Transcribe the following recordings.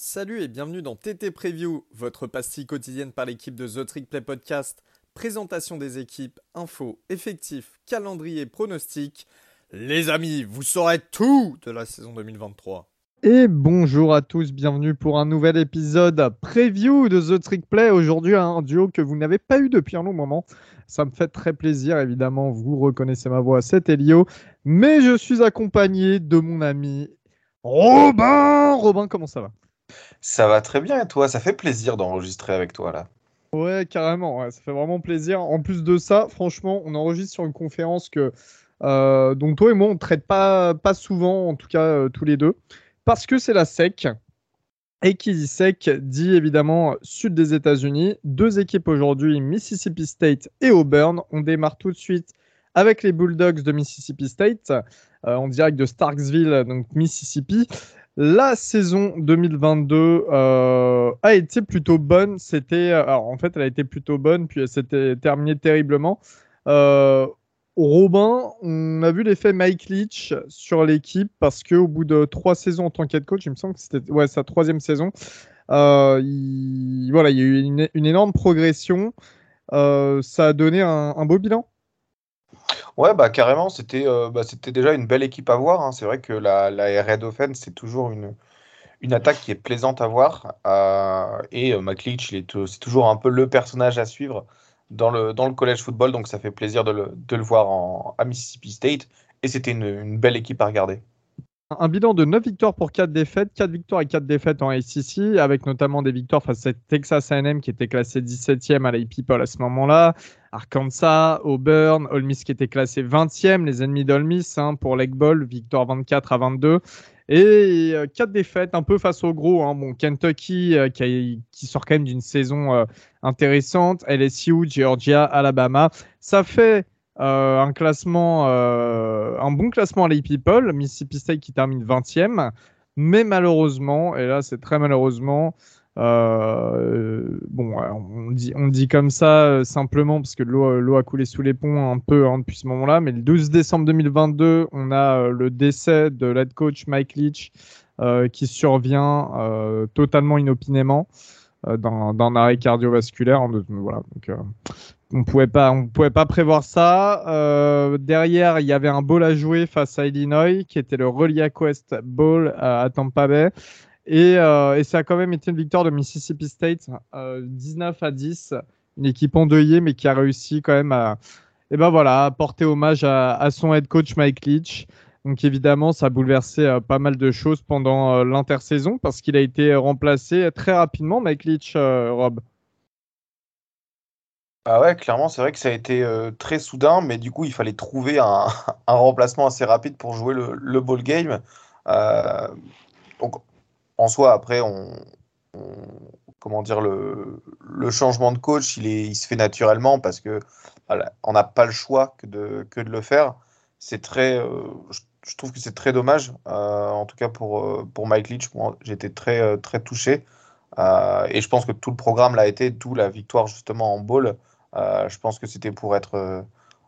Salut et bienvenue dans TT Preview, votre pastille quotidienne par l'équipe de The Trick Play Podcast. Présentation des équipes, infos, effectifs, calendrier, pronostics. Les amis, vous saurez tout de la saison 2023. Et bonjour à tous, bienvenue pour un nouvel épisode preview de The Trick Play. Aujourd'hui, un duo que vous n'avez pas eu depuis un long moment. Ça me fait très plaisir, évidemment, vous reconnaissez ma voix, c'est Elio. Mais je suis accompagné de mon ami Robin. Robin, comment ça va? Ça va très bien toi? Ça fait plaisir d'enregistrer avec toi là. Ouais, carrément, ça fait vraiment plaisir. En plus de ça, franchement, on enregistre sur une conférence que, euh, dont toi et moi, on ne traite pas, pas souvent, en tout cas euh, tous les deux parce que c'est la SEC. Et qui dit SEC dit évidemment sud des États-Unis. Deux équipes aujourd'hui, Mississippi State et Auburn. On démarre tout de suite avec les Bulldogs de Mississippi State, euh, en direct de Starksville, donc Mississippi. La saison 2022 euh, a été plutôt bonne. C'était, alors en fait, elle a été plutôt bonne, puis elle s'était terminée terriblement. Euh, Robin, on a vu l'effet Mike Leach sur l'équipe parce qu'au bout de trois saisons en tant qu'head coach, il me semble que c'était ouais, sa troisième saison, euh, il, voilà, il y a eu une, énorme progression. Euh, ça a donné un, beau bilan. Ouais, bah carrément, c'était euh, bah, déjà une belle équipe à voir. Hein. C'est vrai que la, la Red Offense, c'est toujours une, une attaque qui est plaisante à voir. et Mike Leach, c'est toujours un peu le personnage à suivre dans le, dans le college football, donc ça fait plaisir de le, de le voir en, à Mississippi State. Et c'était une, une, belle équipe à regarder. Un bilan de 9 victoires pour 4 défaites, 4 victoires et 4 défaites en ACC, avec notamment des victoires face à Texas AM qui était classé 17e à la People à ce moment-là, Arkansas, Auburn, Ole Miss qui était classé 20e, les ennemis d'Ole Miss hein, pour Lake Ball, victoire 24 à 22. Et euh, quatre défaites un peu face au gros. Hein. Bon, Kentucky euh, qui, qui, sort quand même d'une saison euh, intéressante. LSU, Georgia, Alabama. Ça fait un classement, un bon classement à People. Mississippi State qui termine 20e. Mais malheureusement, et là c'est très malheureusement, euh, bon, on dit, on dit comme ça euh, simplement parce que l'eau a coulé sous les ponts un peu hein, depuis ce moment-là. Mais le 12 décembre 2022, on a euh, le décès de l'head coach Mike Leach qui survient totalement inopinément d'un arrêt cardiovasculaire. Donc, on pouvait pouvait pas prévoir ça. derrière, il y avait un bowl à jouer face à Illinois, qui était le Relia Quest Bowl à Tampa Bay. Euh, et, ça a quand même été une victoire de Mississippi State, 19 euh, à 10. Une équipe endeuillée, mais qui a réussi quand même à, et eh ben porter hommage à, son head coach Mike Leach. Donc évidemment, ça a bouleversé euh, pas mal de choses pendant l'intersaison parce qu'il a été remplacé très rapidement, Mike Leach, Rob. Ah ouais, clairement, c'est vrai que ça a été très soudain, mais du coup, il fallait trouver un, remplacement assez rapide pour jouer le, ball game. donc, en soi, après, on, comment dire, le, changement de coach, il, se fait naturellement parce que on n'a pas le choix que de, le faire. C'est très, euh, je, trouve que c'est très dommage. Euh, en tout cas pour, euh, Mike Leach, j'étais très, très touché. et je pense que tout le programme l'a été, tout la victoire justement en bowl. Je pense que c'était pour être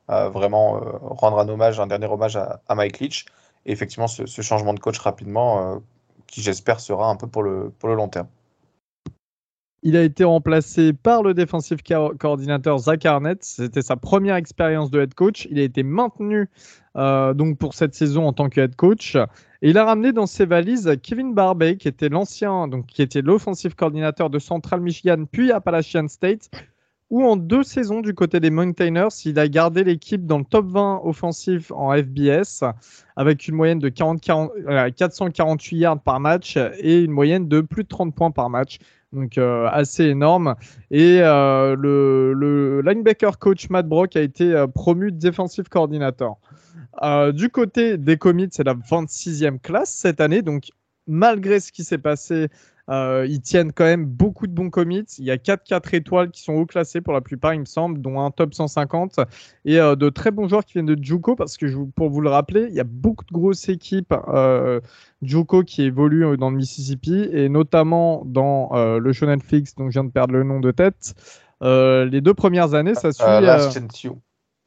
vraiment rendre un hommage, un dernier hommage à, Mike Leach. Et effectivement, ce, changement de coach rapidement, qui j'espère sera un peu pour le, pour le long terme. Il a été remplacé par le défensif coordinateur Zach Arnett. C'était sa première expérience de head coach. Il a été maintenu euh, donc pour cette saison en tant que head coach. Et il a ramené dans ses valises Kevin Barbey, qui était l'ancien, donc qui était l'offensive coordinateur de Central Michigan puis Appalachian State, ou en deux saisons du côté des Mountaineers, il a gardé l'équipe dans le top 20 offensif en FBS avec une moyenne de 40, 448 euh, yards par match et une moyenne de plus de 30 points par match. Donc euh, assez énorme. Et euh, le, linebacker coach Matt Brock a été promu defensive coordinator. du côté des commits, c'est la 26e classe cette année. Donc malgré ce qui s'est passé euh, ils tiennent quand même beaucoup de bons commits. Il y a 4 4 étoiles qui sont haut classés pour la plupart, il me semble, dont un top 150. Et euh, de très bons joueurs qui viennent de Juco, parce que pour vous le rappeler, il y a beaucoup de grosses équipes euh, Juco qui évoluent dans le Mississippi, et notamment dans le Shonen Fix, dont je viens de perdre le nom de tête. les deux premières années, ça suit. Last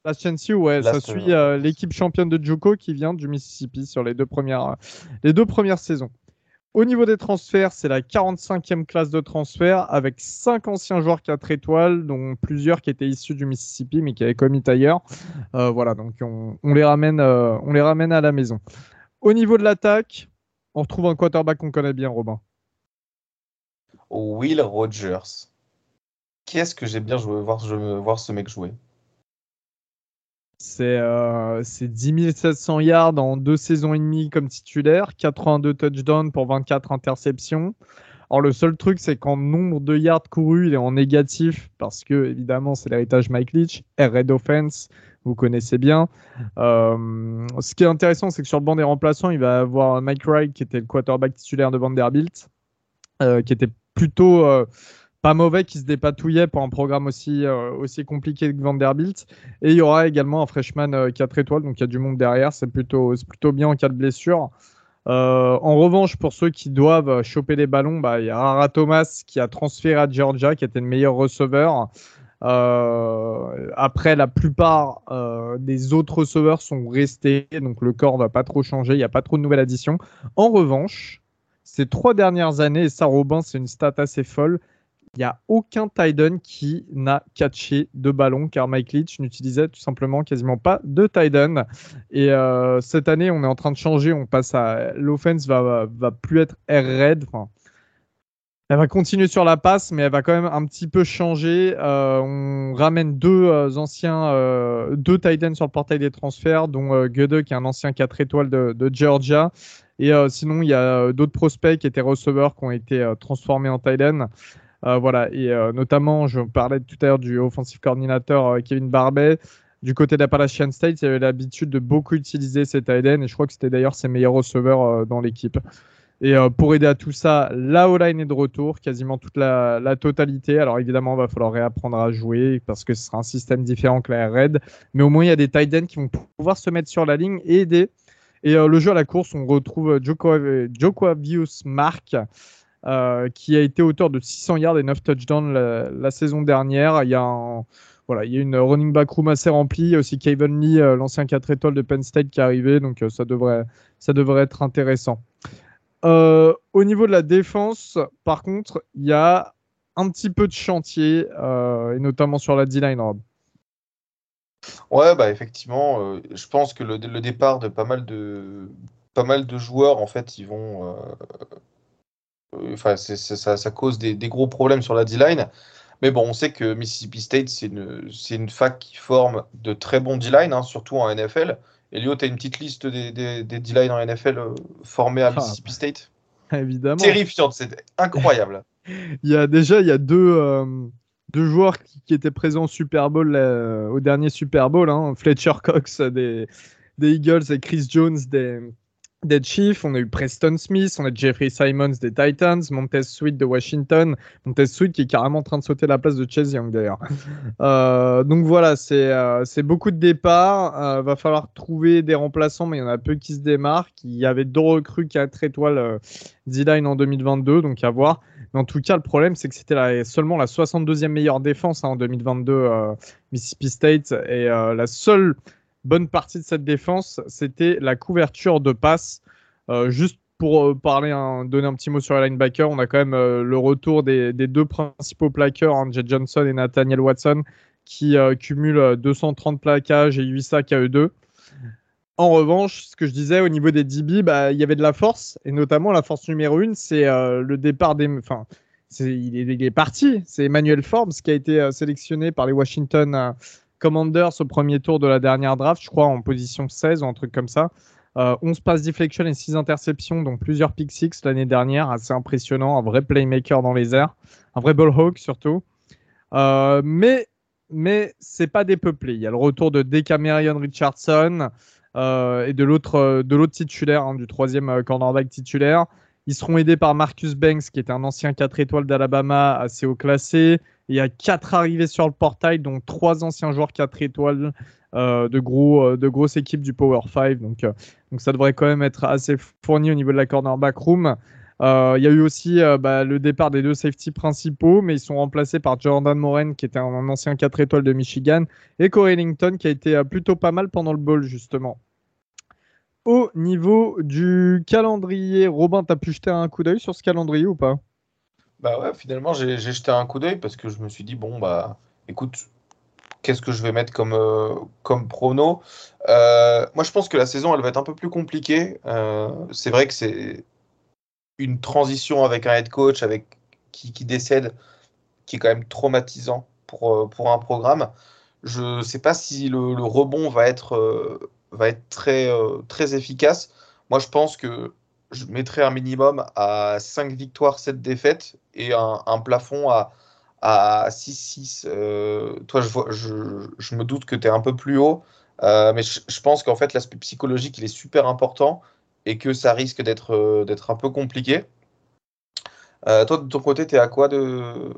Last Chance ouais, ça suit l'équipe championne de Juco qui vient du Mississippi sur les deux premières, les deux premières saisons. Au niveau des transferts, c'est la 45e classe de transfert avec 5 anciens joueurs 4 étoiles, dont plusieurs qui étaient issus du Mississippi mais qui avaient commis ailleurs. Euh, voilà, donc on, les ramène, euh, on les ramène à la maison. Au niveau de l'attaque, on retrouve un quarterback qu'on connaît bien, Robin. Will Rogers. Qu'est-ce que j'ai bien joué, voir, je, voir ce mec jouer? C'est 10 700 yards en deux saisons et demie comme titulaire, 82 touchdowns pour 24 interceptions. Alors le seul truc, c'est qu'en nombre de yards courus, il est en négatif parce que évidemment c'est l'héritage Mike Leach, Red Offense, vous connaissez bien. Euh, ce qui est intéressant, c'est que sur le banc des remplaçants, il va avoir Mike Wright qui était le quarterback titulaire de Vanderbilt, euh, qui était plutôt euh, pas mauvais qui se dépatouillait pour un programme aussi, euh, aussi compliqué que Vanderbilt. Et il y aura également un freshman 4 euh, étoiles, donc il y a du monde derrière, c'est plutôt, plutôt bien en cas de blessure. Euh, en revanche, pour ceux qui doivent choper les ballons, bah, il y a Rara Thomas qui a transféré à Georgia, qui était le meilleur receveur. après, la plupart des autres receveurs sont restés, donc le corps ne va pas trop changer, il n'y a pas trop de nouvelles additions. En revanche, ces trois dernières années, et ça, Robin, c'est une stat assez folle, il n'y a aucun Titan qui n'a catché de ballon car Mike Leach n'utilisait tout simplement quasiment pas de Titan. Et euh, cette année, on est en train de changer. On passe à l'offense va, va plus être air raid. elle va continuer sur la passe, mais elle va quand même un petit peu changer. Euh, on ramène deux euh, anciens, deux Titans sur le portail des transferts, dont Gude qui est un ancien 4 étoiles de, Georgia. Et sinon, il y a d'autres prospects qui étaient receveurs qui ont été transformés en Titan. Euh, voilà, et euh, notamment, je parlais tout à l'heure du offensive coordinateur euh, Kevin Barbet. Du côté d'Appalachian State, il avait l'habitude de beaucoup utiliser cet Aiden et je crois que c'était d'ailleurs ses meilleurs receveurs dans l'équipe. Et pour aider à tout ça, la O-line est de retour, quasiment toute la, totalité. Alors évidemment, il va falloir réapprendre à jouer parce que ce sera un système différent que la Red. Mais au moins, il y a des tight ends qui vont pouvoir se mettre sur la ligne et aider. Et le jeu à la course, on retrouve Joko, Jokovius Mark, euh, qui a été auteur de 600 yards et 9 touchdowns la, saison dernière. Il y a voilà, il y a une running back room assez remplie. Il y a aussi Kevin Lee, euh, l'ancien 4 étoiles de Penn State, qui est arrivé. Donc, euh, ça, devrait, ça devrait être intéressant. au niveau de la défense, par contre, il y a un petit peu de chantier, et notamment sur la D-line, Ouais, bah effectivement, je pense que le, le, départ de pas mal de, pas mal de joueurs, en fait, ils vont, Enfin, ça, cause des, gros problèmes sur la D-line. Mais bon, on sait que Mississippi State, c'est une, une, fac qui forme de très bons D-line, hein, surtout en NFL. Elio, tu as une petite liste des, des, D-line en NFL euh, formés à ah, Mississippi State? Évidemment. Terrifiante, c'est incroyable. il y a déjà il y a deux, euh, deux joueurs qui, étaient présents au Super Bowl, euh, au dernier Super Bowl, hein, Fletcher Cox des, des Eagles et Chris Jones des, des Chiefs, on a eu Preston Smith, on a Jeffrey Simons des Titans, Montez Sweet de Washington, Montez Sweet qui est carrément en train de sauter la place de Chase Young d'ailleurs. Euh, donc voilà, euh, c'est beaucoup de départs. Euh, va falloir trouver des remplaçants, mais il y en a peu qui se démarquent. Il y avait deux recrues 4 étoiles euh, D-line en 2022, donc à voir. Mais en tout cas, le problème, c'est que c'était seulement la 62e meilleure défense hein, en 2022 Mississippi State et la seule bonne partie de cette défense, c'était la couverture de passe. Euh, juste pour euh, parler, donner un petit mot sur les linebackers, on a quand même euh, le retour des, deux principaux plaqueurs, hein, Johnson et Nathaniel Watson, qui cumulent 230 plaquages et 8 sacs à eux deux. En revanche, ce que je disais au niveau des DB, bah, il y avait de la force, et notamment la force numéro une, c'est le départ des. Enfin, il, est, parti. C'est Emmanuel Forbes qui a été sélectionné par les Washington Commanders au premier tour de la dernière draft, je crois en position 16 ou un truc comme ça. 11 euh, passes deflection et 6 interceptions, donc plusieurs pick six l'année dernière, assez impressionnant, un vrai playmaker dans les airs, un vrai ball hawk surtout. Euh, mais mais c'est pas dépeuplé. Il y a le retour de Decamerion Richardson euh, et de l'autre de l'autre titulaire, hein, du troisième cornerback titulaire. Ils seront aidés par Marcus Banks, qui est un ancien 4 étoiles d'Alabama, assez haut classé. Il y a 4 arrivés sur le portail, dont 3 anciens joueurs 4 étoiles euh, de, gros, euh, de grosses équipes du Power 5. Donc, euh, donc ça devrait quand même être assez fourni au niveau de la cornerback room. il y a eu aussi bah, le départ des deux safety principaux, mais ils sont remplacés par Jordan Moren, qui était un, ancien 4 étoiles de Michigan, et Corey Ellington, qui a été plutôt pas mal pendant le bowl, justement. Au niveau du calendrier, Robin, t'as pu jeter un coup d'œil sur ce calendrier ou pas? Bah ouais, finalement, j'ai jeté un coup d'œil parce que je me suis dit, bon, bah, écoute, qu'est-ce que je vais mettre comme, euh, comme prono? Euh, Moi, je pense que la saison, elle va être un peu plus compliquée. Euh, c'est vrai que c'est une transition avec un head coach avec qui, qui décède, qui est quand même traumatisant pour, pour un programme. Je ne sais pas si le, le, rebond va être, va être très, très efficace. Moi, je pense que je mettrais un minimum à 5 victoires, 7 défaites et un, plafond à, à 6-6. Euh, toi, je, me doute que tu es un peu plus haut, euh, mais je, pense qu'en fait, l'aspect psychologique, il est super important et que ça risque d'être euh, un peu compliqué. Euh, toi, de ton côté, tu es à quoi de...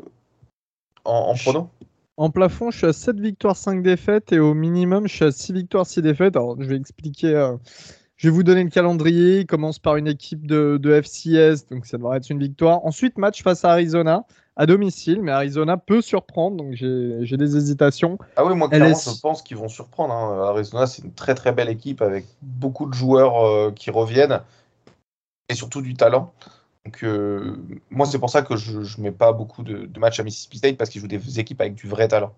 en, en En plafond, je suis à 7 victoires, 5 défaites et au minimum, je suis à 6 victoires, 6 défaites. Alors, je vais expliquer. Je vais vous donner le calendrier. Il commence par une équipe de, de, FCS, donc ça devrait être une victoire. Ensuite, match face à Arizona à domicile, mais Arizona peut surprendre, donc j'ai des hésitations. Ah oui, moi, clairement, LS... je pense qu'ils vont surprendre. Hein. Arizona, c'est une très très belle équipe avec beaucoup de joueurs euh, qui reviennent et surtout du talent. Donc, euh, moi, c'est pour ça que je ne mets pas beaucoup de, de matchs à Mississippi State parce qu'ils jouent des équipes avec du vrai talent.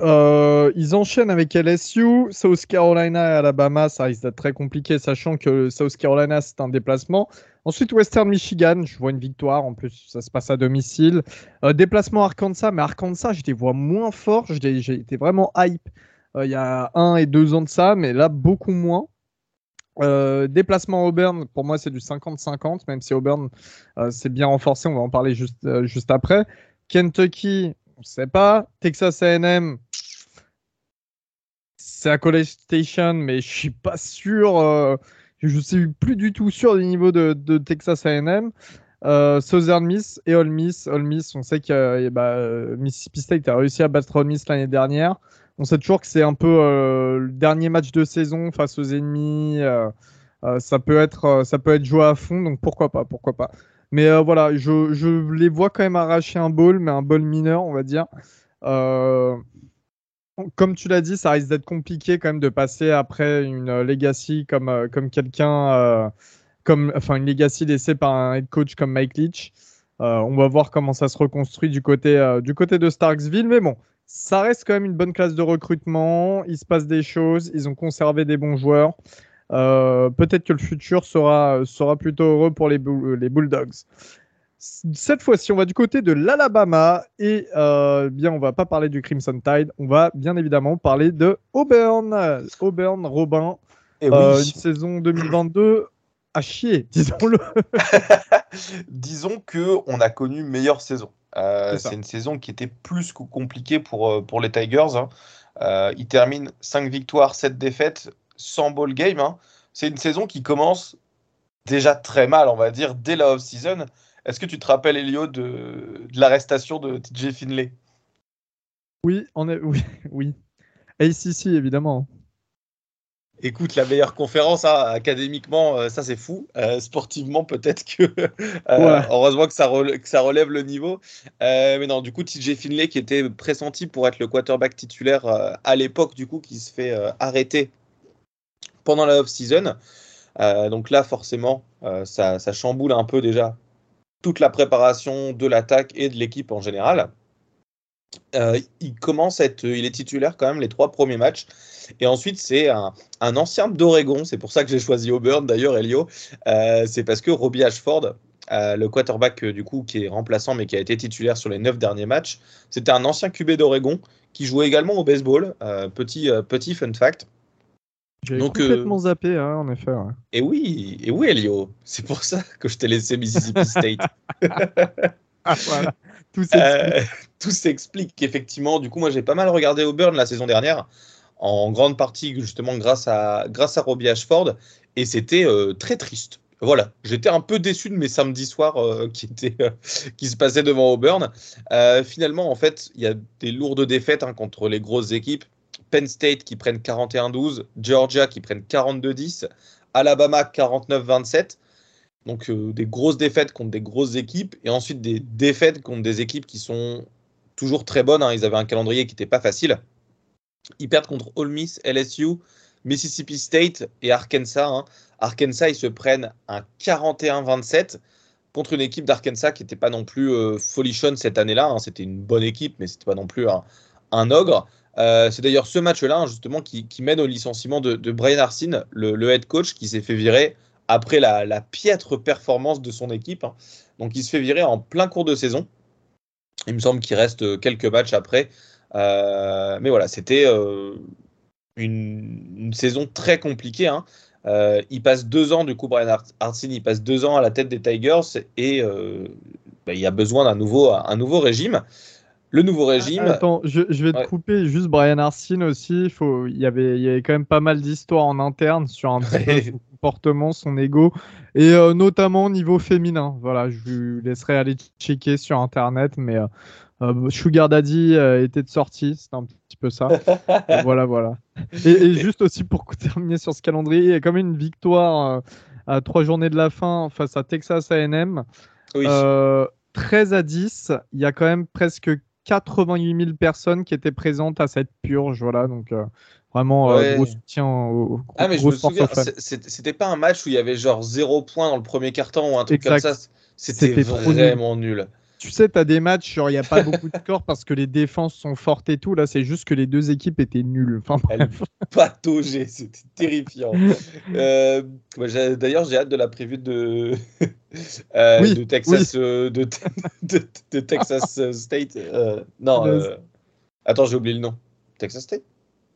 Euh, ils enchaînent avec LSU, South Carolina et Alabama. Ça risque d'être très compliqué, sachant que South Carolina, c'est un déplacement. Ensuite, Western Michigan, je vois une victoire. En plus, ça se passe à domicile. Euh, déplacement Arkansas, mais Arkansas, je les vois moins forts. J'ai été vraiment hype euh, il y a un et deux ans de ça, mais là, beaucoup moins. Déplacement Auburn, pour moi, c'est du 50-50, même si Auburn, c'est bien renforcé. On va en parler juste, juste après. Kentucky, on ne sait pas. Texas AM, c'est à College Station, mais je suis pas sûr. Euh, je suis plus du tout sûr du niveau de, Texas A&M. Euh, Southern Miss et Ole Miss. Ole Miss, on sait que bah, Mississippi State a réussi à battre Ole Miss l'année dernière. On sait toujours que c'est un peu euh, le dernier match de saison face aux ennemis. Euh, euh ça peut être, ça peut être joué à fond, donc pourquoi pas, pourquoi pas. Mais euh, voilà, je, les vois quand même arracher un ball, mais un ball mineur, on va dire. Euh, comme tu l'as dit, ça risque d'être compliqué quand même de passer après une legacy comme, euh, quelqu'un, euh, comme, enfin une legacy laissée par un head coach comme Mike Leach. Euh, on va voir comment ça se reconstruit du côté, euh, du côté de Starksville, mais bon, ça reste quand même une bonne classe de recrutement. Il se passe des choses, ils ont conservé des bons joueurs. Euh, peut-être que le futur sera, sera plutôt heureux pour les, les Bulldogs. Cette fois-ci, on va du côté de l'Alabama et euh, bien, on va pas parler du Crimson Tide, on va bien évidemment parler de Auburn. Auburn, Robin, Et euh, oui. une saison 2022 à chier, disons-le. Disons que on a connu meilleure saison. Euh, C'est une saison qui était plus que compliquée pour, euh, pour les Tigers. hein. Euh, ils terminent 5 victoires, 7 défaites, sans ball game. hein. C'est une saison qui commence déjà très mal, on va dire, dès la off-season. Est-ce que tu te rappelles, Elio, de, de l'arrestation de TJ Finlay? Oui, on est, oui, oui. ACC, évidemment. Écoute, la meilleure conférence, hein, académiquement, euh, ça c'est fou. Euh, sportivement, peut-être que. euh, Ouais. Heureusement que ça, rele- que ça relève le niveau. Euh, mais non, du coup, TJ Finlay, qui était pressenti pour être le quarterback titulaire à l'époque, du coup, qui se fait arrêter pendant la off-season. Euh, donc là, forcément, euh, ça, chamboule un peu déjà toute la préparation de l'attaque et de l'équipe en général. Euh, il commence être, il est titulaire quand même les trois premiers matchs. Et ensuite, c'est un, ancien d'Oregon. C'est pour ça que j'ai choisi Auburn d'ailleurs, Elio. C'est parce que Robbie Ashford, le quarterback du coup qui est remplaçant mais qui a été titulaire sur les neuf derniers matchs, c'était un ancien QB d'Oregon qui jouait également au baseball. Petit fun fact. J'ai complètement euh, zappé, hein, en effet. ouais. Et oui, et oui, Elio. C'est pour ça que je t'ai laissé Mississippi State. Ah, voilà. Tout s'explique. Euh, tout s'explique effectivement. Du coup, moi, j'ai pas mal regardé Auburn la saison dernière, en grande partie justement grâce à grâce à Robbie Ashford, et c'était euh, très triste. Voilà, j'étais un peu déçu de mes samedis soirs euh, qui étaient euh, qui se passaient devant Auburn. Euh, finalement, en fait, il y a des lourdes défaites hein, contre les grosses équipes. Penn State qui prennent 41-12, Georgia qui prennent 42-10, Alabama 49-27. Donc euh, des grosses défaites contre des grosses équipes et ensuite des défaites contre des équipes qui sont toujours très bonnes. hein. Ils avaient un calendrier qui n'était pas facile. Ils perdent contre Ole Miss, LSU, Mississippi State et Arkansas. Hein. Arkansas, ils se prennent un 41-27 contre une équipe d'Arkansas qui n'était pas non plus euh, folichonne cette année-là. Hein. C'était une bonne équipe, mais c'était pas non plus un, ogre. Euh, c'est d'ailleurs ce match-là, hein, justement, qui, mène au licenciement de, Brian Arsene, le, head coach, qui s'est fait virer après la, piètre performance de son équipe. Hein. Donc, il se fait virer en plein cours de saison. Il me semble qu'il reste quelques matchs après. Euh, mais voilà, c'était une, saison très compliquée. Euh, il passe deux ans, du coup, Brian Hartsin, il passe deux ans à la tête des Tigers et euh, bah, il a besoin d'un nouveau, un nouveau régime. Le nouveau régime. Attends, je, vais te couper. Juste Brian Hartsin aussi. Faut, il, y avait, il y avait quand même pas mal d'histoires en interne sur un son comportement, son ego et euh, notamment au niveau féminin. Voilà, je vous laisserai aller checker sur internet, mais euh, Sugar Daddy euh, était de sortie, c'était un petit peu ça. voilà, voilà. Et, juste aussi pour terminer sur ce calendrier, il y a quand même une victoire euh, à trois journées de la fin face à Texas A&M. 13 à 10, il y a quand même presque 88 000 personnes qui étaient présentes à cette purge. Voilà, donc vraiment gros soutien au, Ah, mais je me souviens, c'était pas un match où il y avait genre 0 points dans le premier carton ou un truc comme ça? C'était vraiment nul tu sais, tu as des matchs, il n'y a pas beaucoup de scores parce que les défenses sont fortes et tout. Là, c'est juste que les deux équipes étaient nulles. Enfin, Pataugé, c'était terrifiant. Euh, d'ailleurs, j'ai hâte de la prévue de, euh, de Texas, euh, de, de, Texas State. non, attends, j'ai oublié le nom. Texas State?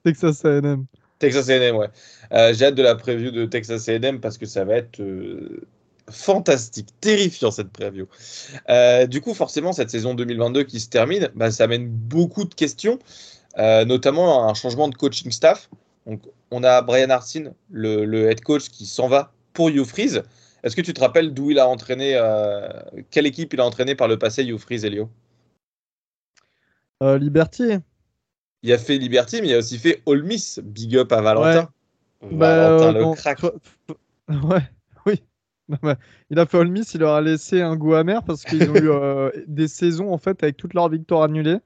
Texas AM. Texas AM, ouais. j'ai hâte de la prévue de Texas AM parce que ça va être fantastique, terrifiant cette preview. Euh, du coup, forcément, cette saison 2022 qui se termine, bah, ça amène beaucoup de questions, euh, notamment un changement de coaching staff. Donc, on a Brian Arsene, le, head coach, qui s'en va pour Hugh Freeze. Est-ce que tu te rappelles d'où il a entraîné, euh, quelle équipe il a entraîné par le passé, Hugh Freeze, Elio Liberty. Il a fait Liberty, mais il a aussi fait All Miss. Big up à Valentin. Valentin bah, le crack. Ouais il a fait All Miss, il leur a laissé un goût amer parce qu'ils ont eu euh, des saisons en fait avec toutes leurs victoires annulées.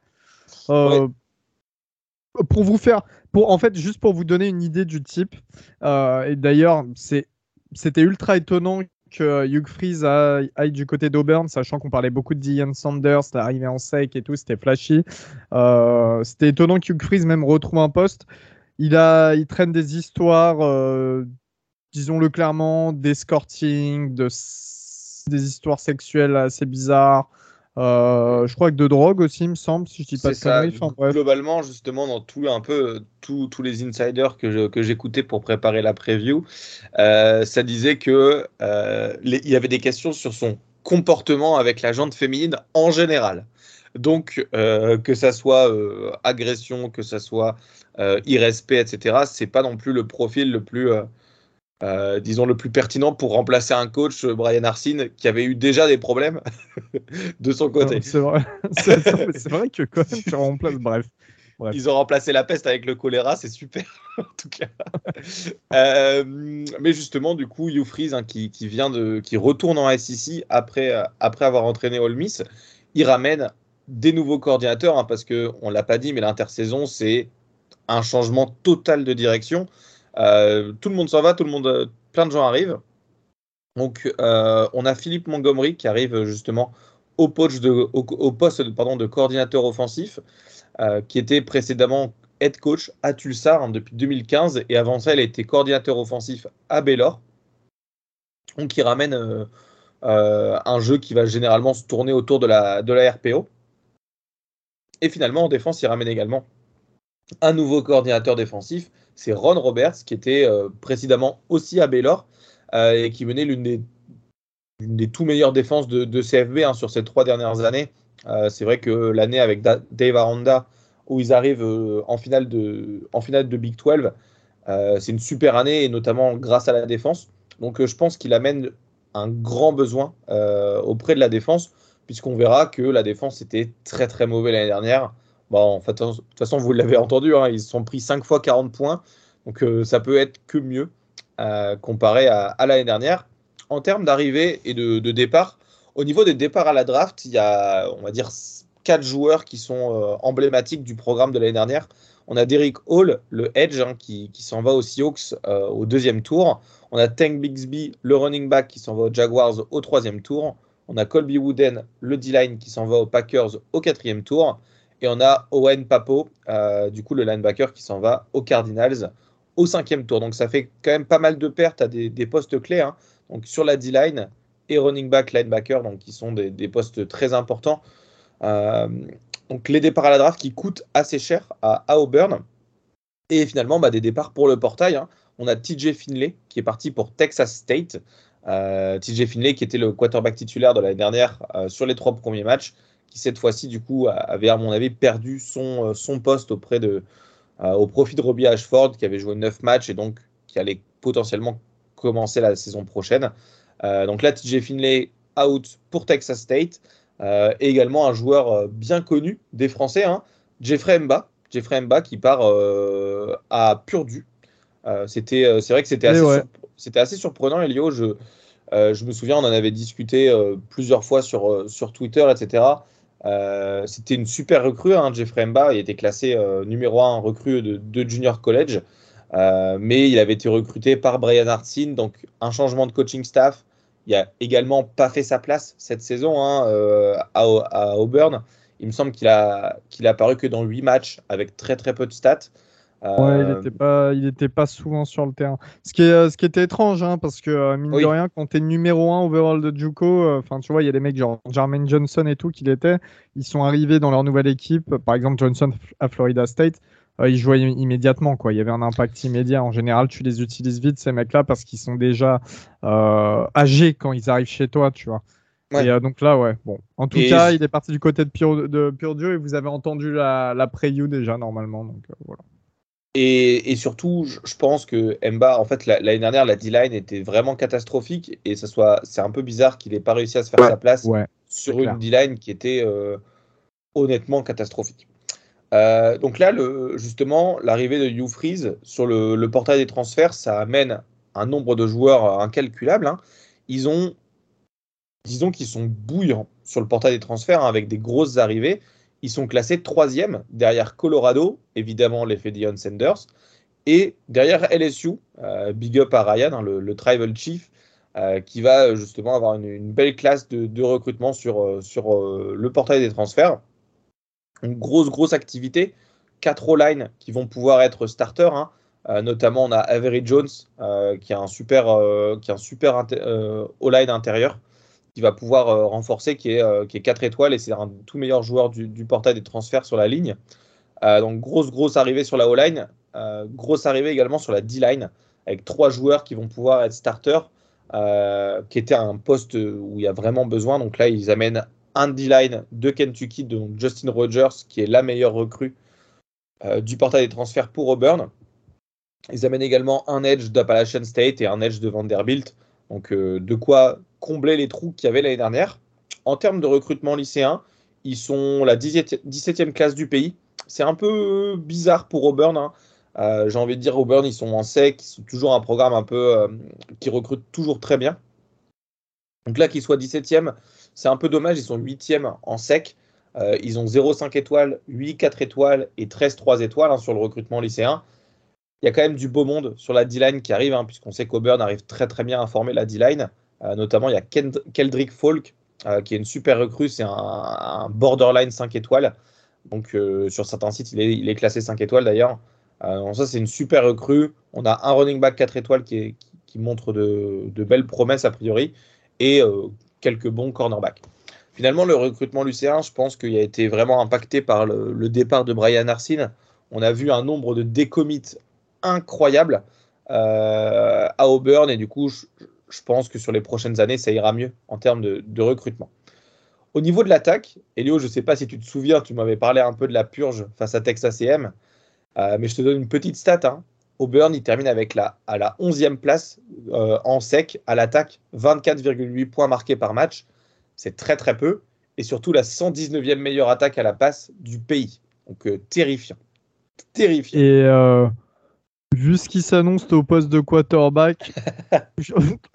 Euh, pour vous faire, pour en fait juste pour vous donner une idée du type. Euh, et d'ailleurs, c'était ultra étonnant que Hugh Freeze aille du côté d'Auburn, sachant qu'on parlait beaucoup de Dion Sanders, l'arrivée en sec et tout, c'était flashy. c'était étonnant que Hugh Freeze même retrouve un poste. Il, a, il traîne des histoires disons-le clairement, d'escorting, de, des histoires sexuelles assez bizarres. Euh, je crois que de drogue aussi, il me semble, si je dis pas de ça. Globalement, justement, dans tout un peu tous les insiders que, que j'écoutais pour préparer la preview, euh, ça disait que euh, il y avait des questions sur son comportement avec la jante féminine en général. Donc, que ça soit agression, que ça soit irrespect, etc., c'est pas non plus le profil le plus euh, disons, le plus pertinent pour remplacer un coach, euh, Brian Arsene, qui avait eu déjà des problèmes de son côté. C'est vrai. vrai que quand même, tu remplaces, bref. Ils ont remplacé la peste avec le choléra, c'est super, en tout cas. Euh, mais justement, du coup, Hugh Freeze, hein, qui, vient de, qui retourne en SEC après, après avoir entraîné Ole Miss, il ramène des nouveaux coordinateurs, hein, parce que on l'a pas dit, mais l'intersaison, c'est un changement total de direction. Euh, tout le monde s'en va, tout le monde, euh, plein de gens arrivent. Donc, euh, on a Philippe Montgomery qui arrive justement au, poste de, coordinateur offensif, qui était précédemment head coach à Tulsa hein, depuis 2015 et avant ça, a été coordinateur offensif à Baylor. Donc, il ramène un jeu qui va généralement se tourner autour de la, de la RPO. Et finalement, en défense, il ramène également un nouveau coordinateur défensif c'est Ron Roberts, qui était euh, précédemment aussi à Baylor euh, et qui menait l'une des, des tout meilleures défenses de, CFB hein, sur ces trois dernières années. Euh, c'est vrai que l'année avec Dave Aranda, où ils arrivent en, finale de, en finale de Big 12, c'est une super année, et notamment grâce à la défense. Donc je pense qu'il amène un grand besoin auprès de la défense, puisqu'on verra que la défense était très très mauvaise l'année dernière. Bon, de toute façon, vous l'avez entendu, hein, ils sont pris 5 fois 40 points. Donc euh, ça peut être que mieux euh, comparé à, l'année dernière. En termes d'arrivée et de, départ, au niveau des départs à la draft, il y a, on va dire, 4 joueurs qui sont euh, emblématiques du programme de l'année dernière. On a Derrick Hall, le edge, hein, qui, s'en va aux Seahawks au deuxième tour. On a Tank Bixby, le running back, qui s'en va aux Jaguars au troisième tour. On a Colby Wooden, le D-line, qui s'en va aux Packers au quatrième tour. Et on a Owen Papo, euh, du coup le linebacker, qui s'en va aux Cardinals au cinquième tour. Donc ça fait quand même pas mal de pertes à des, postes clés. Hein. Donc sur la D-line et running back, linebacker, qui sont des, postes très importants. Euh, donc les départs à la draft qui coûtent assez cher à, Auburn. Et finalement, bah, des départs pour le portail. Hein. On a TJ Finlay qui est parti pour Texas State. Euh, TJ Finlay qui était le quarterback titulaire de l'année dernière sur les trois premiers matchs, qui cette fois-ci du coup avait à mon avis perdu son, euh, son poste auprès de, au profit de Robbie Ashford qui avait joué 9 matchs et donc qui allait potentiellement commencer la saison prochaine. donc là, TJ Finlay out pour Texas State. Euh, et également un joueur euh, bien connu des Français, hein, Jeffrey Mba, Jeffrey Mba qui part euh, à Purdu. c'était, c'est vrai que c'était assez, c'était assez surprenant, Elio. Je, je me souviens, on en avait discuté plusieurs fois sur, sur Twitter, etc. c'était une super recrue, hein, Jeffrey Mba. Il était classé numéro 1 recrue de, Junior College. mais il avait été recruté par Brian Hartsin, donc un changement de coaching staff, il a également pas fait sa place cette saison hein, euh, à, Auburn. Il me semble qu'il a, qu'il que dans 8 matchs avec très très peu de stats. Ouais, il n'était euh, pas, il était pas souvent sur le terrain. Ce qui, est, ce qui était étrange, hein, parce que euh, mine de rien, quand tu es numéro 1 overall de Juco, enfin tu vois, il y a des mecs genre Jermaine Johnson et tout qui l'étaient. Ils sont arrivés dans leur nouvelle équipe. Par exemple, Johnson à Florida State. Euh, ils jouaient immédiatement. Quoi. Il y avait un impact immédiat. En général, tu les utilises vite, ces mecs-là, parce qu'ils sont déjà euh, âgés quand ils arrivent chez toi, tu vois. Et euh, donc là, ouais. Bon. En tout cas, il est parti du côté de Pure, de Pure Dieu et vous avez entendu la, la preview déjà, normalement. Donc voilà. Et, surtout, je pense que Mba, en fait, l'année dernière, la D-line était vraiment catastrophique et ça soit, c'est un peu bizarre qu'il n'ait pas réussi à se faire sa place sur une D-line qui était honnêtement catastrophique. Euh, donc là, le, justement, l'arrivée de Hugh Freeze sur le, portail des transferts, ça amène un nombre de joueurs incalculable. Hein. Ils ont, disons qu'ils sont bouillants sur le portail des transferts hein, avec des grosses arrivées. Ils sont classés troisième derrière Colorado, évidemment l'effet Dion Sanders, et derrière LSU, euh, big up à Ryan, hein, le, tribal chief, euh, qui va justement avoir une, belle classe de, recrutement sur, sur le portail des transferts une grosse, grosse activité. Quatre O-line qui vont pouvoir être starters. Hein. Euh, notamment, on a Avery Jones euh, qui a un super, euh, qui a un super O-line intérieur qui va pouvoir renforcer, qui est, qui est 4 étoiles et c'est un tout meilleur joueur du, portail des transferts sur la ligne. donc, grosse, grosse arrivée sur la O-line. grosse arrivée également sur la D-line avec trois joueurs qui vont pouvoir être starters. qui était un poste où il y a vraiment besoin. Donc là, ils amènent un D-line de Kentucky, de Justin Rogers, qui est la meilleure recrue euh, du portail des transferts pour Auburn. Ils amènent également un edge d'Appalachian State et un edge de Vanderbilt. Donc, euh, de quoi combler les trous qu'il y avait l'année dernière. En termes de recrutement lycéen, ils sont la 17e classe du pays. C'est un peu bizarre pour Auburn. Hein. Euh, j'ai envie de dire, Auburn, ils sont en sec, ils sont toujours un programme un peu qui recrute toujours très bien. Donc là, qu'ils soient 17e, c'est un peu dommage, ils sont 8e en sec. Euh, ils ont 0,5 étoiles, 8 4 étoiles et 13 3 étoiles hein, sur le recrutement lycéen. Il y a quand même du beau monde sur la D-line qui arrive, hein, puisqu'on sait qu'Auburn arrive très très bien à former la D-line. Euh, notamment, il y a Keldrick Falk, euh, qui est une super recrue, c'est un, borderline 5 étoiles. Donc sur certains sites, il est, classé 5 étoiles d'ailleurs. ça, c'est une super recrue. On a un running back 4 étoiles qui, montre de, belles promesses a priori. Et quelques bons cornerbacks. Finalement, le recrutement lycéen, je pense qu'il a été vraiment impacté par le, départ de Brian Arsene. On a vu un nombre de décommits incroyable euh, à Auburn et du coup, je, pense que sur les prochaines années, ça ira mieux en termes de, recrutement. Au niveau de l'attaque, Elio, je ne sais pas si tu te souviens, tu m'avais parlé un peu de la purge face à Texas AM, euh, mais je te donne une petite stat. Hein. Auburn, il termine avec la, à la 11e place euh, en sec à l'attaque, 24,8 points marqués par match. C'est très très peu. Et surtout la 119e meilleure attaque à la passe du pays. Donc euh, terrifiant. Terrifiant. Vu ce qui s'annonce au poste de quarterback,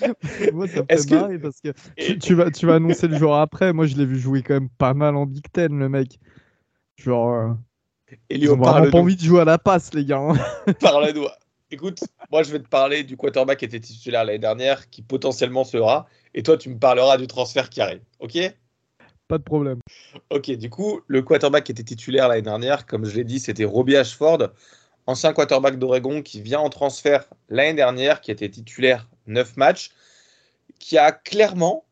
Moi, ça me fait marrer parce que tu, vas, tu vas annoncer le jour après. Moi, je l'ai vu jouer quand même pas mal en Big Ten, le mec. Genre. Elio, Ils ont pas envie de jouer à la passe, les gars. Hein. Parle-nous. Écoute, moi je vais te parler du quarterback qui était titulaire l'année dernière, qui potentiellement sera, et toi tu me parleras du transfert qui arrive. Ok? Pas de problème. Ok, du coup, le quarterback qui était titulaire l'année dernière, comme je l'ai dit, c'était Robbie Ashford, ancien quarterback d'Oregon qui vient en transfert l'année dernière, qui était titulaire 9 matchs, qui a clairement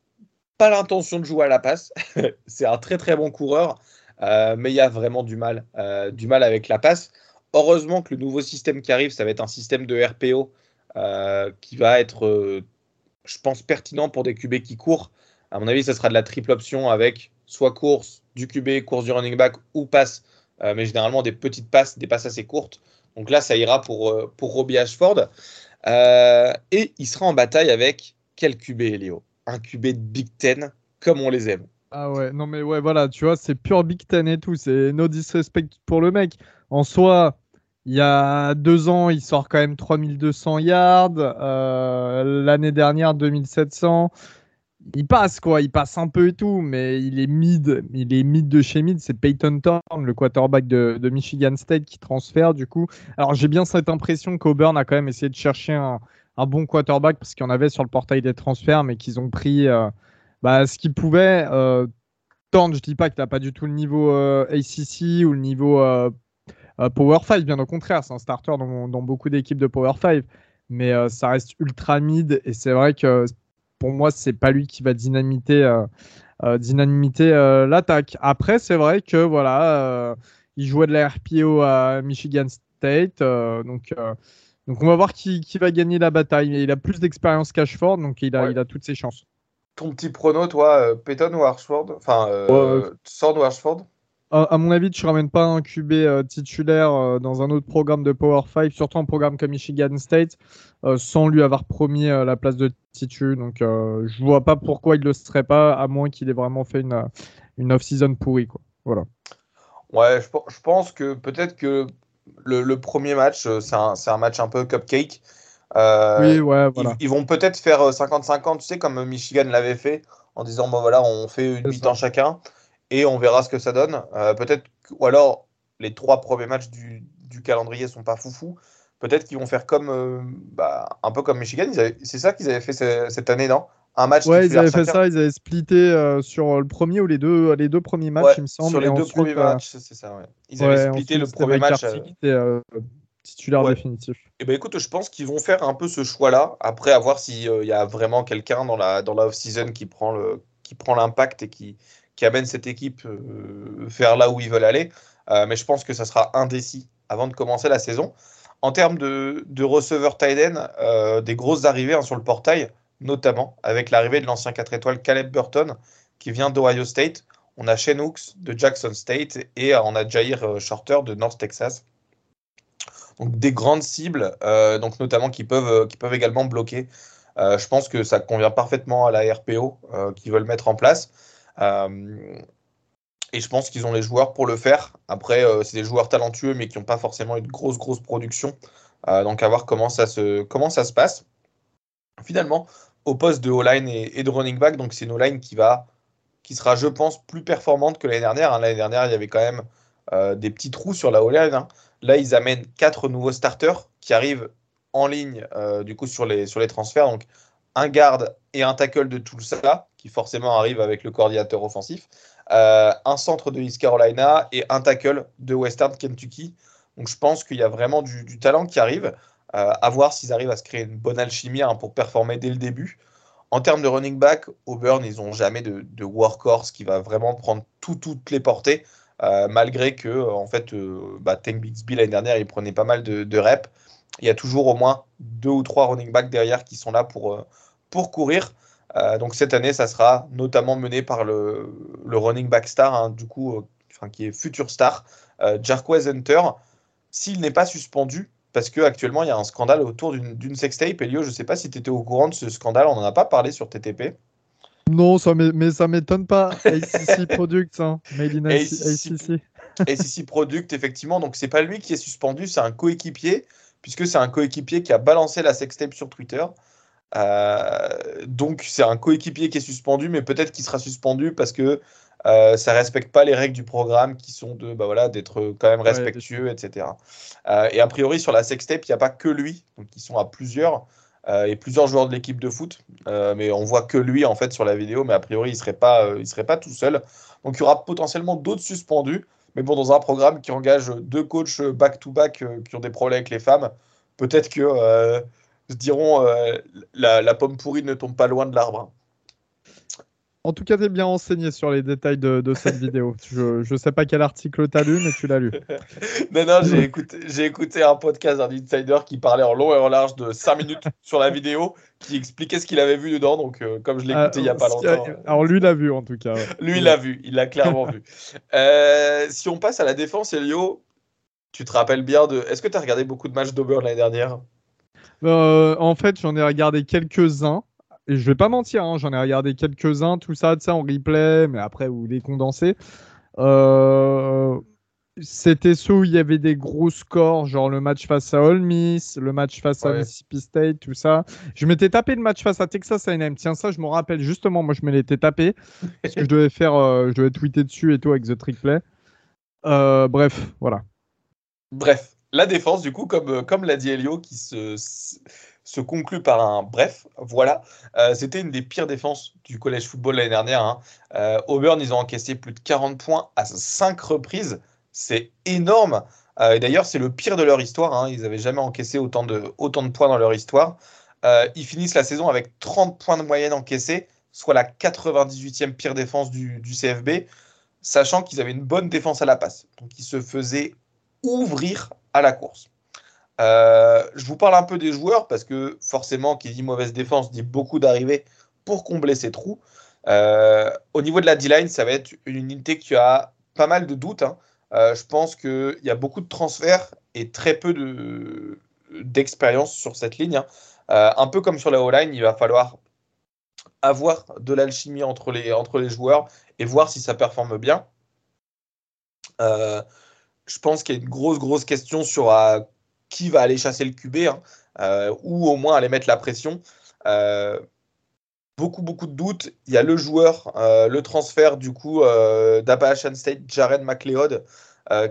pas l'intention de jouer à la passe. C'est un très très bon coureur, euh, mais il y a vraiment du mal, euh, du mal avec la passe. Heureusement que le nouveau système qui arrive, ça va être un système de RPO euh, qui va être, je pense, pertinent pour des QB qui courent. À mon avis, ça sera de la triple option avec soit course du QB, course du running back ou passe, mais généralement des petites passes, des passes assez courtes. Donc là, ça ira pour, pour Robbie Ashford. et il sera en bataille avec quel QB, Léo? Un QB de Big Ten, comme on les aime. Ah ouais, non mais ouais, voilà, tu vois, c'est pur Big Ten et tout, c'est no disrespect pour le mec. En soi, il y a deux ans, il sort quand même 3200 yards, euh, l'année dernière 2700. Il passe quoi, il passe un peu et tout, mais il est mid, il est mid de chez mid. C'est Peyton Thorne, le quarterback de, Michigan State, qui transfère du coup. Alors j'ai bien cette impression qu'Auburn a quand même essayé de chercher un, bon quarterback parce qu'il y en avait sur le portail des transferts, mais qu'ils ont pris. Euh, bah, ce qu'il pouvait. Euh, Thorne, je dis pas qu'il n'a pas du tout le niveau euh, ACC ou le niveau euh, Power 5, bien au contraire, c'est un starter dans, dans beaucoup d'équipes de Power 5, mais ça reste ultra mid et c'est vrai que pour moi, c'est pas lui qui va dynamiter, dynamiter l'attaque. Après, c'est vrai que voilà, il jouait de la RPO à Michigan State, donc. donc on va voir qui, qui, va gagner la bataille. Il a plus d'expérience qu'Ashford, donc il a, il a toutes ses chances ton petit prono, toi, euh, Peyton ou Archford Enfin, euh, ou Archford à, mon avis, tu ramènes pas un QB euh, titulaire euh, dans un autre programme de Power 5, surtout un programme comme Michigan State, sans lui avoir promis la place de titu. Donc, je vois pas pourquoi il le serait pas, à moins qu'il ait vraiment fait une, une off-season pourrie. Quoi. Voilà. Ouais, je, pense que peut-être que le, premier match, c'est un, un, match un peu cupcake. Euh, oui, ouais, voilà. Ils, vont peut-être faire 50-50, euh, tu sais, comme Michigan l'avait fait, en disant bon voilà, on fait une mi-temps chacun et on verra ce que ça donne. Euh, peut-être, ou alors les trois premiers matchs du, du calendrier sont pas foufou. Peut-être qu'ils vont faire comme bah, un peu comme Michigan. C'est ça qu'ils avaient fait cette année, non? Un match ouais, ils avaient fait ça, ils avaient splitté sur le premier ou les deux, les deux premiers matchs, il me semble. Sur les deux premiers matchs, c'est ça. Ouais. Ils avaient splitté le premier match titulaire définitif. Et eh ben écoute, je pense qu'ils vont faire un peu ce choix-là. Après, à voir s'il euh, y a vraiment quelqu'un dans la, dans la off-season qui prend le qui prend l'impact et qui, qui amène cette équipe euh, vers là où ils veulent aller. Euh, mais je pense que ça sera indécis avant de commencer la saison. En termes de, de receveur tight des grosses arrivées hein, sur le portail, notamment avec l'arrivée de l'ancien 4 étoiles Caleb Burton qui vient d'Ohio State. On a Shane Hooks de Jackson State et on a Jair Shorter de North Texas donc des grandes cibles, euh, donc notamment qui peuvent, euh, qui peuvent également bloquer. Euh, je pense que ça convient parfaitement à la RPO qu'ils veulent mettre en place. Et je pense qu'ils ont les joueurs pour le faire. Après, c'est des joueurs talentueux, mais qui n'ont pas forcément une grosse, grosse production. donc, à voir comment ça se, comment ça se passe. Finalement, au poste de O-line et, de running back, donc c'est une O-line qui, qui sera, je pense, plus performante que l'année dernière. Hein. L'année dernière, il y avait quand même des petits trous sur la O-line. Hein. Là, ils amènent quatre nouveaux starters qui arrivent en ligne euh, du coup sur les, sur les transferts. Donc un garde et un tackle de Tulsa qui forcément arrive avec le coordinateur offensif. Euh, un centre de East Carolina et un tackle de Western Kentucky. Donc je pense qu'il y a vraiment du, talent qui arrive. Euh, à voir s'ils arrivent à se créer une bonne alchimie hein, pour performer dès le début. En termes de running back, Auburn, ils n'ont jamais de, de, workhorse qui va vraiment prendre toutes les portées. Euh, malgré que en fait bah, Tank Bixby l'année dernière il prenait pas mal de, reps. Il y a toujours au moins deux ou trois running backs derrière qui sont là pour, pour courir. donc cette année, ça sera notamment mené par le, le running back star, hein, du coup, enfin, qui est futur star, Jarquez Hunter. S'il n'est pas suspendu, parce qu'actuellement il y a un scandale autour d'une sextape. Elio, je ne sais pas si tu étais au courant de ce scandale, on n'en a pas parlé sur TTP. Non, ça mais ça m'étonne pas. ACC Product, hein. Made in ACC. ACC Product, effectivement. Donc, c'est pas lui qui est suspendu, c'est un coéquipier, puisque c'est un coéquipier qui a balancé la sextape sur Twitter. Donc c'est un coéquipier qui est suspendu, mais peut-être qu'il sera suspendu parce que euh, ça respecte pas les règles du programme qui sont de bah voilà d'être quand même respectueux, etc. Euh, et a priori sur la sextape, il n'y a pas que lui, donc ils sont à plusieurs euh, et plusieurs joueurs de l'équipe de foot, euh, mais on voit que lui en fait sur la vidéo, mais a priori il serait pas il serait pas tout seul. Donc il y aura potentiellement d'autres suspendus, mais bon dans un programme qui engage deux coachs back to back qui ont des problèmes avec les femmes, peut-être que se diront la, la, pomme pourrie ne tombe pas loin de l'arbre. En tout cas, tu es bien renseigné sur les détails de, cette vidéo. Je ne sais pas quel article tu as lu, mais tu l'as lu. non, non, j'ai écouté, écouté, un podcast d'un insider qui parlait en long et en large de 5 minutes sur la vidéo, qui expliquait ce qu'il avait vu dedans. Donc, euh, comme je l'ai écouté il n'y a pas longtemps. Alors, lui l'a vu en tout cas. Lui, il l'a vu, il l'a clairement vu. Euh, si on passe à la défense, Elio, tu te rappelles bien de. Est-ce que tu as regardé beaucoup de matchs d'Auburn l'année dernière? Euh, En fait, j'en ai regardé quelques-uns je vais pas mentir, hein, j'en ai regardé quelques-uns, tout ça, ça en replay, mais après, vous les condensez. Euh, c'était ceux où il y avait des gros scores, genre le match face à Ole Miss, le match face à Mississippi State, tout ça. Je m'étais tapé le match face à Texas A&M. Tiens, ça, je me rappelle justement, moi, je me l'étais tapé parce que je devais faire, euh, je devais tweeter dessus et tout avec The Trick Play. Bref, voilà. Bref, la défense, du coup, comme, comme l'a dit Elio, qui se se conclut par un bref, voilà. Euh, c'était une des pires défenses du collège football l'année dernière. Hein. Euh, Auburn, ils ont encaissé plus de 40 points à 5 reprises. C'est énorme. Euh, et d'ailleurs, c'est le pire de leur histoire. Hein. Ils n'avaient jamais encaissé autant de, autant de points dans leur histoire. ils finissent la saison avec 30 points de moyenne encaissés, soit la 98e pire défense du, du CFB, sachant qu'ils avaient une bonne défense à la passe. Donc, ils se faisaient ouvrir à la course. Euh, je vous parle un peu des joueurs parce que forcément, qui dit mauvaise défense dit beaucoup d'arrivées pour combler ces trous. Euh, au niveau de la D-line, ça va être une unité qui a pas mal de doutes. Hein. Euh, je pense qu'il y a beaucoup de transferts et très peu d'expérience sur cette ligne. Hein. un peu comme sur la O-line, il va falloir avoir de l'alchimie entre les, entre les joueurs et voir si ça performe bien. Je pense qu'il y a une grosse, question sur qui va aller chasser le QB, hein, euh, ou au moins aller mettre la pression. Euh, beaucoup, beaucoup de doutes. Il y a le joueur, euh, le transfert du coup d'Appalachian State, Jared McLeod,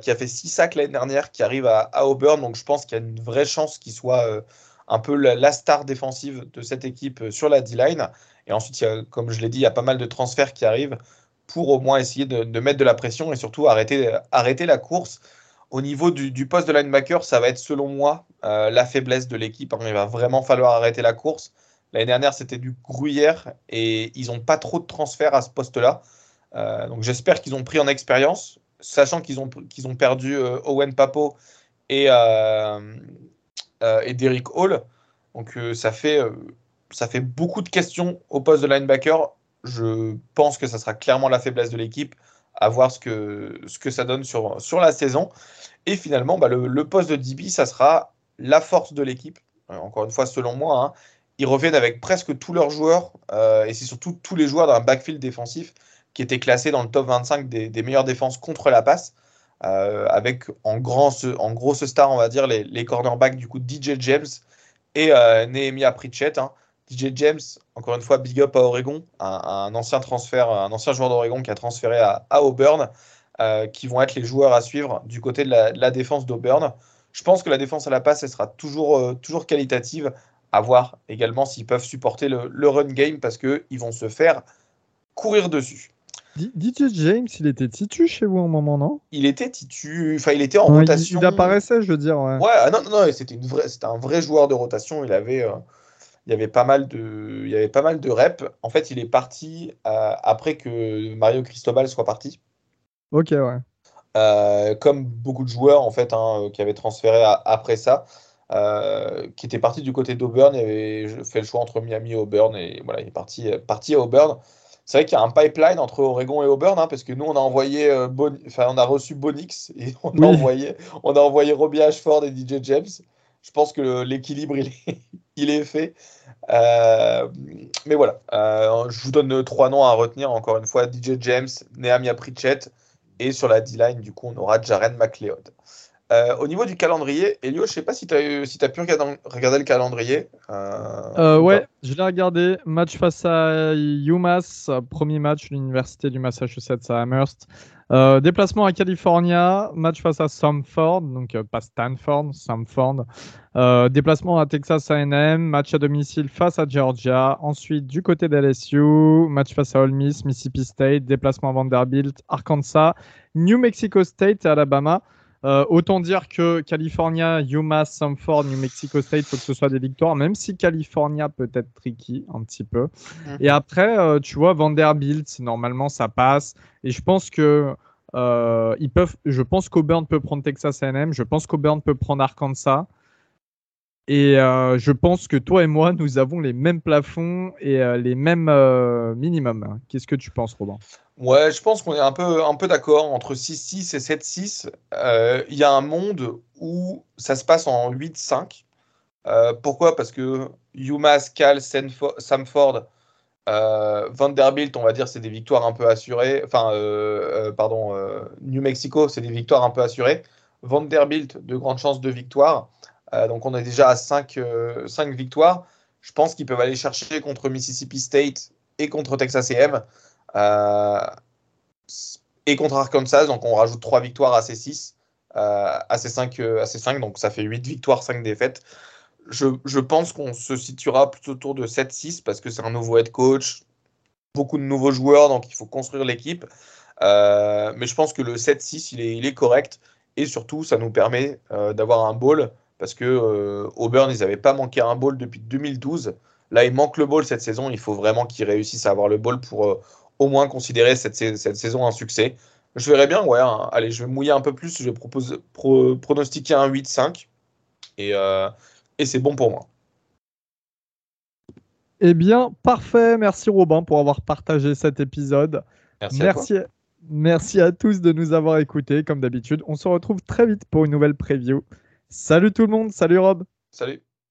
qui a fait 6 sacs l'année dernière, qui arrive à, Auburn. Donc je pense qu'il y a une vraie chance qu'il soit un peu la, star défensive de cette équipe sur la D-line. Et ensuite, comme je l'ai dit, il y a pas mal de transferts qui arrivent pour au moins essayer de, mettre de la pression et surtout arrêter, la course. Au niveau du, poste de linebacker, ça va être selon moi euh, la faiblesse de l'équipe. Il va vraiment falloir arrêter la course. L'année dernière, c'était du gruyère et ils n'ont pas trop de transferts à ce poste-là. Euh, donc j'espère qu'ils ont pris en expérience, sachant qu'ils ont, perdu euh, Owen Papo et, et Derrick Hall. Donc ça, ça fait beaucoup de questions au poste de linebacker. Je pense que ça sera clairement la faiblesse de l'équipe à voir ce que, ça donne sur, la saison. Et finalement, bah, le, poste de DB, ça sera la force de l'équipe. Euh, encore une fois, selon moi, hein, ils reviennent avec presque tous leurs joueurs, euh, et c'est surtout tous les joueurs d'un backfield défensif qui étaient classés dans le top 25 des, meilleures défenses contre la passe, euh, avec en, grand, grosse star, on va dire, les, cornerbacks du coup DJ James et Nehemiah Pritchett. Hein. DJ James, encore une fois, big up à Oregon, un, ancien transfert, un ancien joueur d'Oregon qui a transféré à, Auburn, euh, qui vont être les joueurs à suivre du côté de la, défense d'Auburn. Je pense que la défense à la passe, elle sera toujours, euh, toujours qualitative. À voir également s'ils peuvent supporter le, run game parce qu'ils vont se faire courir dessus. DJ James, il était titu chez vous un moment, non? Il était titu, enfin il était en rotation. Il, apparaissait, je veux dire. Ouais, ouais ah non, non, non c'était un vrai joueur de rotation. Il avait, euh, il y avait pas mal de, il y avait pas mal de reps. En fait, il est parti euh, après que Mario Cristobal soit parti. Ok, ouais. Euh, comme beaucoup de joueurs en fait hein, qui avaient transféré après ça, euh, qui était parti du côté d'Auburn et fait le choix entre Miami et Auburn et voilà, il est parti, parti à Auburn. C'est vrai qu'il y a un pipeline entre Oregon et Auburn, hein, parce que nous, on a envoyé, enfin, on a reçu Bonix et on a envoyé, on a envoyé Robbie Ashford et DJ James. Je pense que l'équilibre il est, fait. Euh, mais voilà, euh, je vous donne trois noms à retenir. Encore une fois, DJ James, Nehemiah Pritchett et sur la D-line, du coup, on aura Jaren McLeod. Euh, au niveau du calendrier, Elio, je sais pas si tu as, si as pu regarder, regarder le calendrier. Euh, euh, ouais, je l'ai regardé. Match face à UMass, premier match, l'université du Massachusetts à Amherst. Euh, déplacement à California, match face à Samford, donc euh, pas Stanford, Samford. Euh, déplacement à Texas A&M, match à domicile face à Georgia. Ensuite, du côté d'LSU, match face à Ole Miss, Mississippi State, déplacement à Vanderbilt, Arkansas, New Mexico State et Alabama. Autant dire que California, UMass, Samford, New Mexico State, faut que ce soit des victoires, même si California peut être tricky un petit peu. Mhm. Et après, tu vois, Vanderbilt, normalement, ça passe. Et je pense que euh, ils peuvent, je pense qu'Auburn peut prendre Texas A&M, je pense qu'Auburn peut prendre Arkansas. Et euh, je pense que toi et moi, nous avons les mêmes plafonds et euh, les mêmes minimums. Qu'est-ce que tu penses, Robin? Ouais, je pense qu'on est un peu, un peu d'accord. Entre 6-6 et 7-6, il y a un monde où ça se passe en 8-5. pourquoi? Parce que UMass, Cal, Samford, euh, Vanderbilt, on va dire, c'est des victoires un peu assurées. Enfin, euh, euh, pardon, New Mexico, c'est des victoires un peu assurées. Vanderbilt, de grandes chances de victoire. donc, on est déjà à 5, victoires. Je pense qu'ils peuvent aller chercher contre Mississippi State et contre Texas AM. Et contre Arkansas. Donc, on rajoute 3 victoires à ces 6. à, ces 5, à ces 5, donc ça fait 8 victoires, 5 défaites je, pense qu'on se situera plutôt autour de 7-6 parce que c'est un nouveau head coach, beaucoup de nouveaux joueurs, donc il faut construire l'équipe. Euh, mais je pense que le 7-6, il est, correct. Et surtout, ça nous permet euh, d'avoir un ball parce que euh, Auburn, ils n'avaient pas manqué un ball depuis 2012. Là, il manque le ball cette saison. Il faut vraiment qu'ils réussissent à avoir le ball pour au moins considérer cette, saison un succès. Je verrai bien, ouais. Hein. allez, je vais mouiller un peu plus. Je vais propose, pronostiquer un 8-5. Et, et c'est bon pour moi. Eh bien, parfait. Merci Robin pour avoir partagé cet épisode. Merci, à, merci à tous de nous avoir écoutés. Comme d'habitude, on se retrouve très vite pour une nouvelle preview. Salut tout le monde. Salut Rob. Salut.